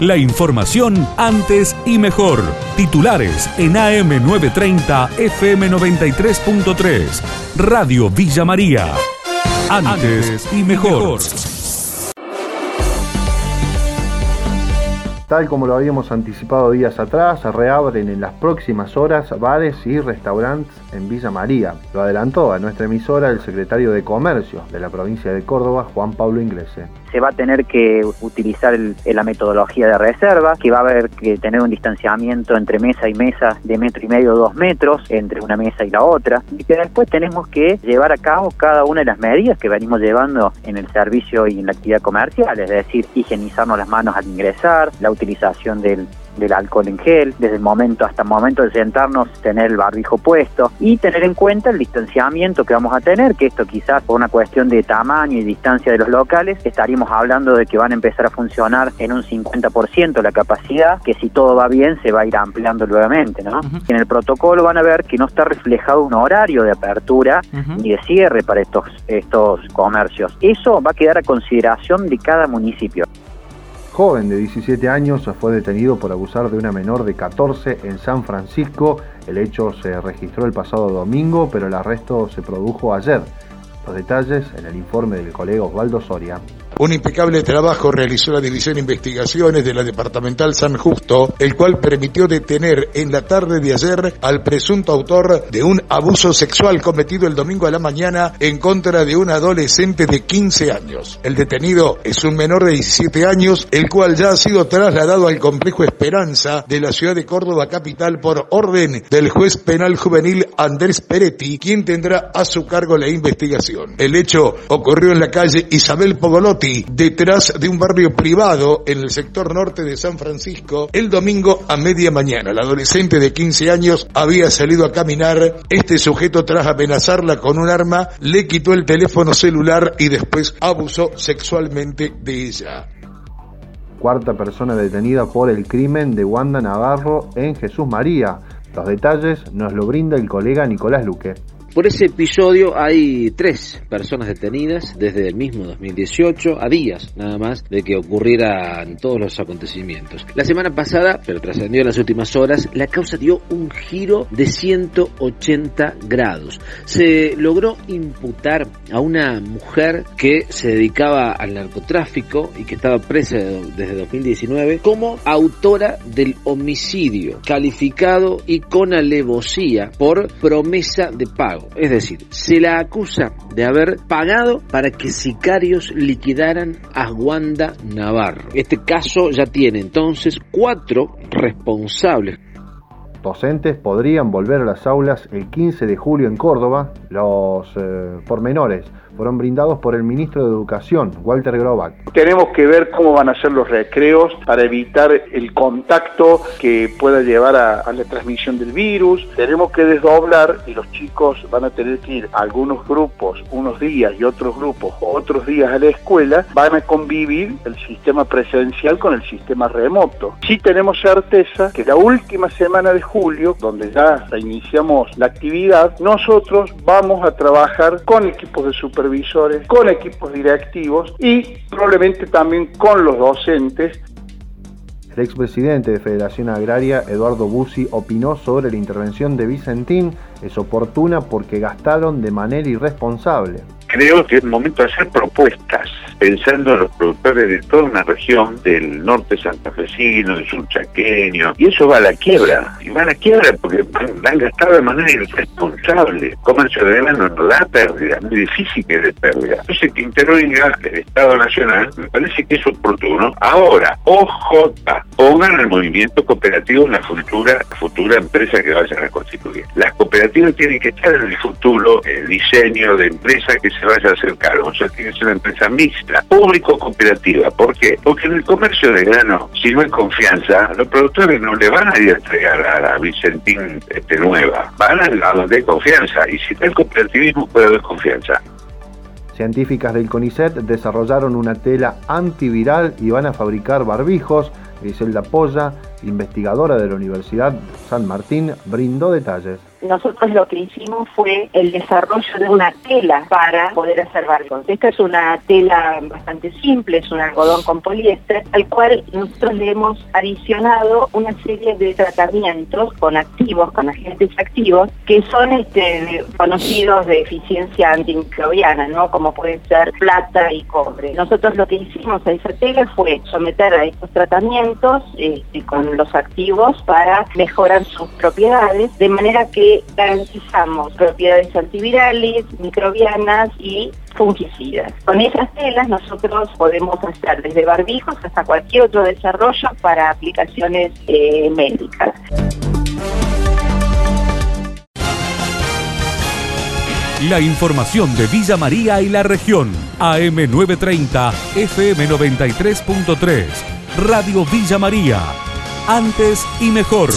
La información antes y mejor. Titulares en AM930 FM93.3. Radio Villa María. Antes y mejor. Tal como lo habíamos anticipado días atrás, reabren en las próximas horas bares y restaurantes en Villa María. Lo adelantó a nuestra emisora el secretario de Comercio de la provincia de Córdoba, Juan Pablo Inglese. Se va a tener que utilizar la metodología de reserva, que va a haber que tener un distanciamiento entre mesa y mesa de metro y medio, dos metros, entre una mesa y la otra, y que después tenemos que llevar a cabo cada una de las medidas que venimos llevando en el servicio y en la actividad comercial, es decir, higienizarnos las manos al ingresar, la utilización del, del alcohol en gel, desde el momento hasta el momento de sentarnos, tener el barbijo puesto y tener en cuenta el distanciamiento que vamos a tener, que esto quizás por una cuestión de tamaño y distancia de los locales, estaríamos hablando de que van a empezar a funcionar en un 50% la capacidad, que si todo va bien se va a ir ampliando nuevamente, ¿no? En el protocolo van a ver que no está reflejado un horario de apertura ni de cierre para estos, estos comercios. Eso va a quedar a consideración de cada municipio joven de 17 años fue detenido por abusar de una menor de 14 en San Francisco. El hecho se registró el pasado domingo, pero el arresto se produjo ayer. Los detalles en el informe del colega Osvaldo Soria. Un impecable trabajo realizó la División de Investigaciones de la Departamental San Justo, el cual permitió detener en la tarde de ayer al presunto autor de un abuso sexual cometido el domingo a la mañana en contra de un adolescente de 15 años. El detenido es un menor de 17 años, el cual ya ha sido trasladado al complejo Esperanza de la ciudad de Córdoba capital por orden del juez penal juvenil Andrés Peretti, quien tendrá a su cargo la investigación. El hecho ocurrió en la calle Isabel Pogolotti detrás de un barrio privado en el sector norte de San Francisco, el domingo a media mañana. La adolescente de 15 años había salido a caminar. Este sujeto, tras amenazarla con un arma, le quitó el teléfono celular y después abusó sexualmente de ella cuarta persona detenida por el crimen de Wanda Navarro en Jesús María. Los detalles nos lo brinda el colega Nicolás Luque. Por ese episodio hay tres personas detenidas desde el mismo 2018, a días nada más de que ocurrieran todos los acontecimientos. La semana pasada, pero trascendió en las últimas horas, la causa dio un giro de 180 grados. Se logró imputar a una mujer que se dedicaba al narcotráfico y que estaba presa desde 2019 como autora del homicidio, calificado y con alevosía por promesa de pago. Es decir, se la acusa de haber pagado para que sicarios liquidaran a Wanda Navarro. Este caso ya tiene entonces cuatro responsables docentes podrían volver a las aulas el 15 de julio en Córdoba. Los eh, pormenores fueron brindados por el ministro de Educación, Walter Grobac. Tenemos que ver cómo van a ser los recreos para evitar el contacto que pueda llevar a, la transmisión del virus. Tenemos que desdoblar y los chicos van a tener que ir a algunos grupos unos días y otros grupos otros días a la escuela. Van a convivir el sistema presencial con el sistema remoto. Sí tenemos certeza que la última semana de julio, donde ya iniciamos la actividad, nosotros vamos a trabajar con equipos de super con equipos directivos y probablemente también con los docentes. El expresidente de Federación Agraria, Eduardo Bussi, opinó sobre la intervención de Vicentín. Es oportuna porque gastaron de manera irresponsable creo que es momento de hacer propuestas, pensando en los productores de toda una región, del norte santafesino, del sur chaqueño, y eso va a la quiebra, y va a la quiebra porque han gastado de manera irresponsable. Comercio de grano no da pérdida, muy difícil que dé pérdida. Entonces que intervenga el Estado Nacional, me parece que es oportuno. Ahora, OJ, pongan el movimiento cooperativo en la futura, futura empresa que vayan a constituir. Las cooperativas tienen que estar en el futuro, el diseño de empresas que se vaya a hacer cargo. O sea, tiene que ser una empresa mixta, público-cooperativa. ¿Por qué? Porque en el comercio de grano, si no hay confianza, los productores no le van a ir a entregar a la Vicentín este, nueva. Van a, donde hay confianza. Y si está el cooperativismo, puede haber confianza. Científicas del CONICET desarrollaron una tela antiviral y van a fabricar barbijos. Griselda Polla, investigadora de la Universidad San Martín, brindó detalles nosotros lo que hicimos fue el desarrollo de una tela para poder hacer barcos. Esta es una tela bastante simple, es un algodón con poliéster, al cual nosotros le hemos adicionado una serie de tratamientos con activos, con agentes activos, que son este, conocidos de eficiencia antimicrobiana, ¿no? Como pueden ser plata y cobre. Nosotros lo que hicimos a esa tela fue someter a estos tratamientos este, con los activos para mejorar sus propiedades, de manera garantizamos propiedades antivirales, microbianas y fungicidas. Con esas telas nosotros podemos hacer desde barbijos hasta cualquier otro desarrollo para aplicaciones eh, médicas. La información de Villa María y la región. AM930, FM93.3. Radio Villa María. Antes y mejor.